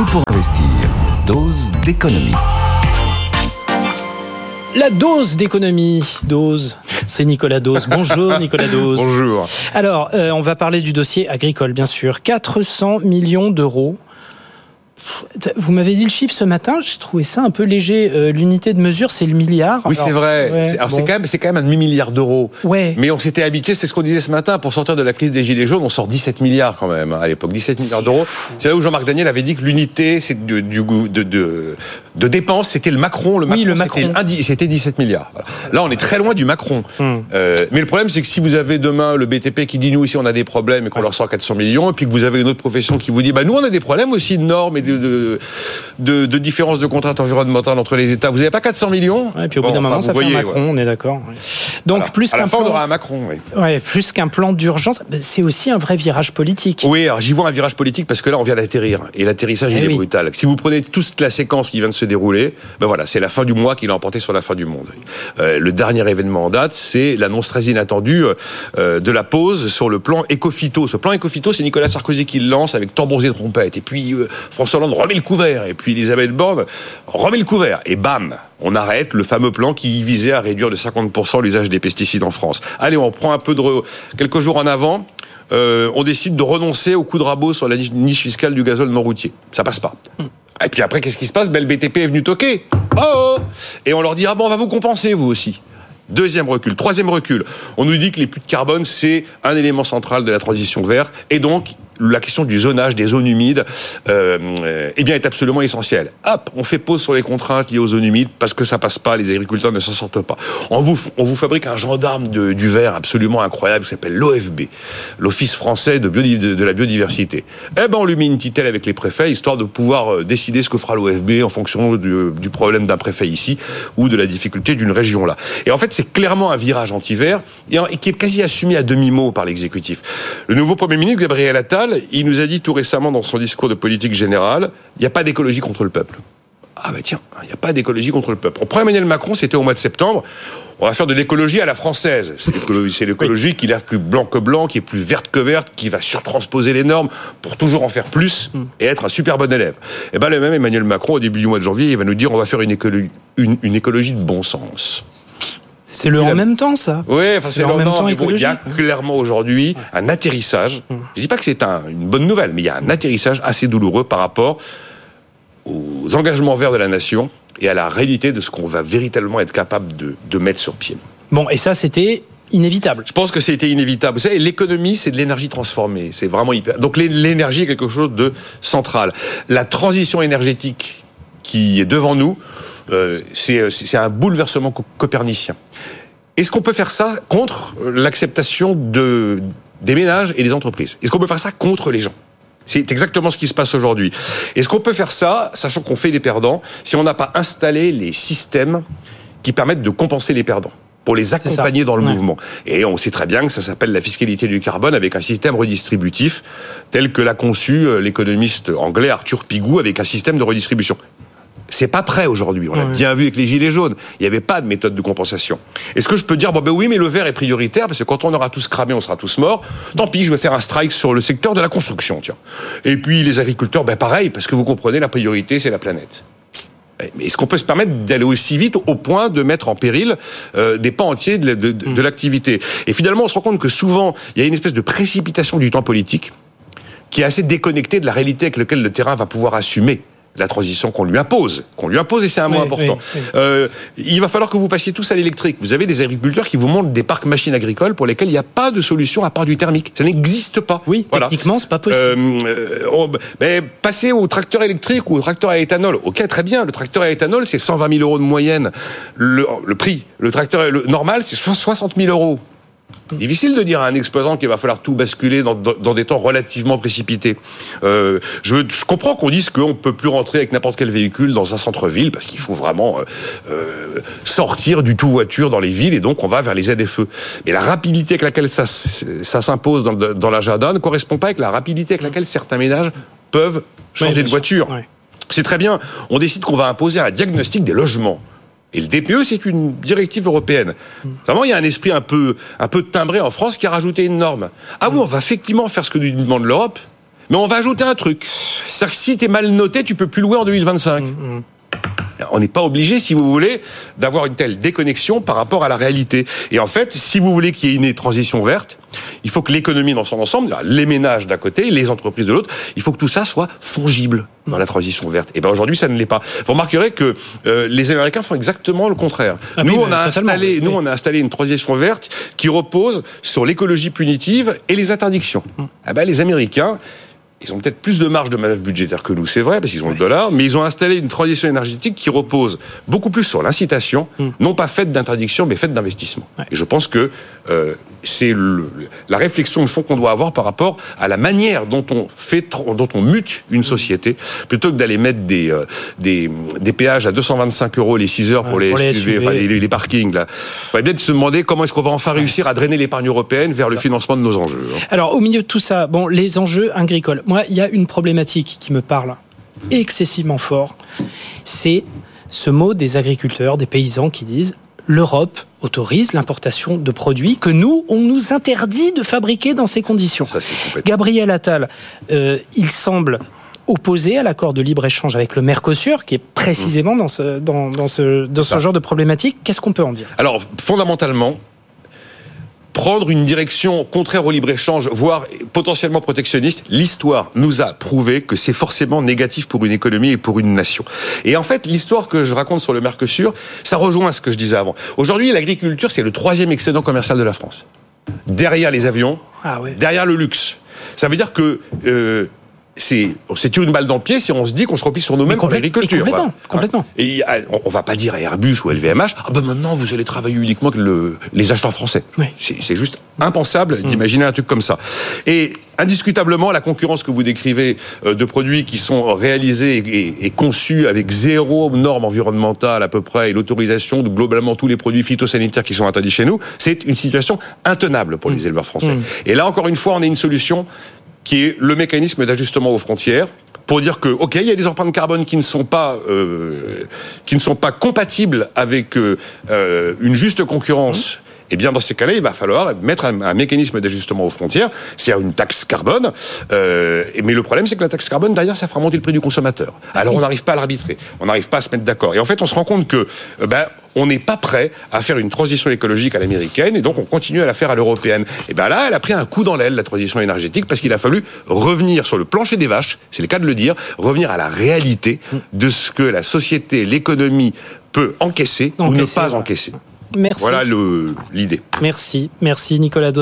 Tout pour investir. Dose d'économie. La dose d'économie, dose, c'est Nicolas Dose. Bonjour Nicolas Dose. Bonjour. Alors, euh, on va parler du dossier agricole, bien sûr. 400 millions d'euros vous m'avez dit le chiffre ce matin, j'ai trouvé ça un peu léger. Euh, l'unité de mesure, c'est le milliard. Oui, c'est vrai. alors c'est quand même, c'est quand même un demi-milliard d'euros. Ouais. Mais on s'était habitué, c'est ce qu'on disait ce matin, pour sortir de la crise des gilets jaunes, on sort 17 milliards quand même hein, à l'époque, 17 milliards d'euros. C'est là où Jean-Marc Daniel avait dit que l'unité, c'est du, de, de, de dépenses, c'était le Macron. Le Macron, oui, le Macron. C'était 17 milliards. Là, on est très loin du Macron. Hmm. Euh, mais le problème, c'est que si vous avez demain le BTP qui dit nous ici on a des problèmes et qu'on leur sort 400 millions, et puis que vous avez une autre profession qui vous dit bah nous on a des problèmes aussi de normes et de, de de, de différence de contraintes environnementales entre les États. Vous n'avez pas 400 millions Et puis au bout d'un moment, ça fait un Macron, on est d'accord. Donc plus qu'un plan, on aura un Macron. Ouais, plus qu'un plan d'urgence, c'est aussi un vrai virage politique. Oui, alors j'y vois un virage politique parce que là, on vient d'atterrir et l'atterrissage il eh est brutal. Si vous prenez toute la séquence qui vient de se dérouler, ben voilà, c'est la fin du mois qui l'a emporté sur la fin du monde. Euh, le dernier événement en date, c'est l'annonce très inattendue euh, de la pause sur le plan Ecofito. Ce plan Ecofito, c'est Nicolas Sarkozy qui le lance avec tambours et trompettes. Et puis euh, François Hollande remet le couvert. Et puis Elisabeth Borne remet le couvert. Et bam, on arrête le fameux plan qui visait à réduire de 50% l'usage des pesticides en France. Allez, on prend un peu de... Quelques jours en avant, euh, on décide de renoncer au coup de rabot sur la niche fiscale du gazole non routier. Ça passe pas. Et puis après, qu'est-ce qui se passe? Ben, Le BTP est venu toquer. Oh, oh Et on leur dit, ah bon, on va vous compenser, vous aussi. Deuxième recul. Troisième recul. On nous dit que les puits de carbone, c'est un élément central de la transition verte. Et donc, la question du zonage des zones humides euh, eh bien, est absolument essentielle. Hop, on fait pause sur les contraintes liées aux zones humides parce que ça passe pas, les agriculteurs ne s'en sortent pas. On vous, fabrique un gendarme du verre absolument incroyable qui s'appelle l'OFB, l'Office français de, la biodiversité. Eh ben, on lui met une titelle avec les préfets, histoire de pouvoir euh, décider ce que fera l'OFB en fonction du, problème d'un préfet ici ou de la difficulté d'une région là. Et en fait, c'est clairement un virage anti-vert et qui est quasi assumé à demi-mot par l'exécutif. Le nouveau Premier ministre, Gabriel Attal, il nous a dit tout récemment dans son discours de politique générale, il n'y a pas d'écologie contre le peuple. Ah ben tiens, il n'y a pas d'écologie contre le peuple. On prend Emmanuel Macron, c'était au mois de septembre, on va faire de l'écologie à la française. C'est l'écologie qui lave plus blanc que blanc, qui est plus verte que verte, qui va surtransposer les normes pour toujours en faire plus et être un super bon élève. Et eh ben le même Emmanuel Macron, au début du mois de janvier, il va nous dire on va faire une une écologie de bon sens. C'est le en même temps, ça. Oui, c'est le en même temps. il y a clairement aujourd'hui un atterrissage. Je Je dis pas que c'est une bonne nouvelle, mais il y a un atterrissage assez douloureux par rapport aux engagements verts de la nation et à la réalité de ce qu'on va véritablement être capable de, mettre sur pied. Bon, et ça, c'était inévitable. Je pense que c'était inévitable. Vous savez, l'économie, c'est de l'énergie transformée. C'est vraiment hyper. Donc l'énergie est quelque chose de central. La transition énergétique qui est devant nous, euh, c'est un bouleversement copernicien. Est-ce qu'on peut faire ça contre l'acceptation de, des ménages et des entreprises? Est-ce qu'on peut faire ça contre les gens? C'est exactement ce qui se passe aujourd'hui. Est-ce qu'on peut faire ça, sachant qu'on fait des perdants, si on n'a pas installé les systèmes qui permettent de compenser les perdants pour les accompagner dans le mouvement? Et on sait très bien que ça s'appelle la fiscalité du carbone avec un système redistributif tel que l'a conçu euh, l'économiste anglais Arthur Pigou avec un système de redistribution. C'est pas prêt aujourd'hui. On l'a bien vu avec les gilets jaunes. Il n'y avait pas de méthode de compensation. Est-ce que je peux dire, bon ben oui, mais le verre est prioritaire parce que quand on aura tous cramé, on sera tous morts. Tant pis, je vais faire un strike sur le secteur de la construction, tiens. Et puis les agriculteurs, ben pareil, parce que vous comprenez, la priorité, c'est la planète. Mais est-ce qu'on peut se permettre d'aller aussi vite au point de mettre en péril euh, des pans entiers de, de mm. l'activité? Et finalement, on se rend compte que souvent, il y a une espèce de précipitation du temps politique qui est assez déconnectée de la réalité avec laquelle le terrain va pouvoir assumer la transition qu'on lui impose, qu'on lui impose et c'est un mot important. Euh, il va falloir que vous passiez tous à l'électrique. Vous avez des agriculteurs qui vous montrent des parcs machines agricoles pour lesquels il n'y a pas de solution à part du thermique. Ça n'existe pas. Oui, voilà. techniquement, c'est pas possible. Euh, mais passer au tracteur électrique ou au tracteur à éthanol. Ok, très bien. Le tracteur à éthanol, c'est 120 000 euros de moyenne. Le, le prix. Le tracteur le normal, c'est 60 000 euros. Difficile de dire à un exploitant qu'il va falloir tout basculer dans, des temps relativement précipités. Euh, je, comprends qu'on dise qu'on ne peut plus rentrer avec n'importe quel véhicule dans un centre-ville parce qu'il faut vraiment euh, euh, sortir du tout voiture dans les villes et donc on va vers les ZFE. Mais la rapidité avec laquelle ça, s'impose dans, l'agenda ne correspond pas avec la rapidité avec laquelle certains ménages peuvent changer de voiture. C'est très bien. On décide qu'on va imposer un diagnostic des logements. Et le DPE, c'est une directive européenne. Vraiment, il y a un esprit un peu, un peu timbré en France qui a rajouté une norme. Ah oui, on va effectivement faire ce que nous demande l'Europe, Mais on va ajouter un truc. C'est-à-dire que si t'es mal noté, tu peux plus louer en 2025 on n'est pas obligé, si vous voulez, d'avoir une telle déconnexion par rapport à la réalité. Et en fait, si vous voulez qu'il y ait une transition verte, il faut que l'économie dans son ensemble, les ménages d'un côté, les entreprises de l'autre, il faut que tout ça soit fongible dans la transition verte. Et ben aujourd'hui, ça ne l'est pas. Vous remarquerez que euh, les Américains font exactement le contraire. Ah nous, on a installé, nous, on a installé une transition verte qui repose sur l'écologie punitive et les interdictions. Hum. Ah ben, les Américains, ils ont peut-être plus de marge de manœuvre budgétaire que nous, c'est vrai, parce qu'ils ont le dollar, mais ils ont installé une transition énergétique qui repose beaucoup plus sur l'incitation, hmm. non pas faite d'interdiction, mais faite d'investissement. Et je pense que euh, c'est la réflexion de fond qu'on doit avoir par rapport à la manière dont on fait, dont on mute une société, plutôt que d'aller mettre des, euh, des, des, péages à 225 euros les 6 heures pour, les, SUV, Enfin, les, parkings. Là, il va bien se demander comment est-ce qu'on va enfin réussir à drainer l'épargne européenne vers le financement de nos enjeux. Hein. Alors, au milieu de tout ça, bon, les enjeux agricoles. Moi, il y a une problématique qui me parle excessivement fort. C'est ce mot des agriculteurs, des paysans qui disent l'Europe autorise l'importation de produits que nous, on nous interdit de fabriquer dans ces conditions. Gabriel Attal, euh, il semble opposé à l'accord de libre-échange avec le Mercosur, qui est précisément dans ce, dans, ce, dans ce genre de problématique. Qu'est-ce qu'on peut en dire? Alors, fondamentalement, prendre une direction contraire au libre-échange, voire potentiellement protectionniste, l'histoire nous a prouvé que c'est forcément négatif pour une économie et pour une nation. Et en fait, l'histoire que je raconte sur le Mercosur, ça rejoint ce que je disais avant. Aujourd'hui, l'agriculture, c'est le troisième excédent commercial de la France. Derrière les avions, ah derrière le luxe. Ça veut dire que euh, c'est c'est une balle dans le pied si on se dit qu'on se replie sur nous-mêmes pour l'agriculture. Complètement, complètement. Et on, va pas dire à Airbus ou LVMH, ah ben maintenant vous allez travailler uniquement avec le, les acheteurs français. C'est juste impensable d'imaginer un truc comme ça. Et indiscutablement, la concurrence que vous décrivez euh, de produits qui sont réalisés et, conçus avec zéro norme environnementale à peu près et l'autorisation de globalement tous les produits phytosanitaires qui sont interdits chez nous, c'est une situation intenable pour les mm. éleveurs français. Mm. Et là, encore une fois, on a une solution qui est le mécanisme d'ajustement aux frontières pour dire que ok il y a des empreintes carbone qui ne sont pas euh, compatibles avec euh, euh une juste concurrence. Eh bien, dans ces cas-là, il va falloir mettre un, mécanisme d'ajustement aux frontières, c'est-à-dire une taxe carbone. Euh, mais le problème, c'est que la taxe carbone, derrière, ça fera monter le prix du consommateur. Alors, on n'arrive pas à l'arbitrer, on n'arrive pas à se mettre d'accord. Et en fait, on se rend compte que euh, ben, on n'est pas prêt à faire une transition écologique à l'américaine et donc on continue à la faire à l'européenne. Et bien là, elle a pris un coup dans l'aile, la transition énergétique, parce qu'il a fallu revenir sur le plancher des vaches, c'est le cas de le dire, revenir à la réalité de ce que la société, l'économie peut encaisser, ou ne pas encaisser. Merci. Voilà l'idée. Merci, merci Nicolas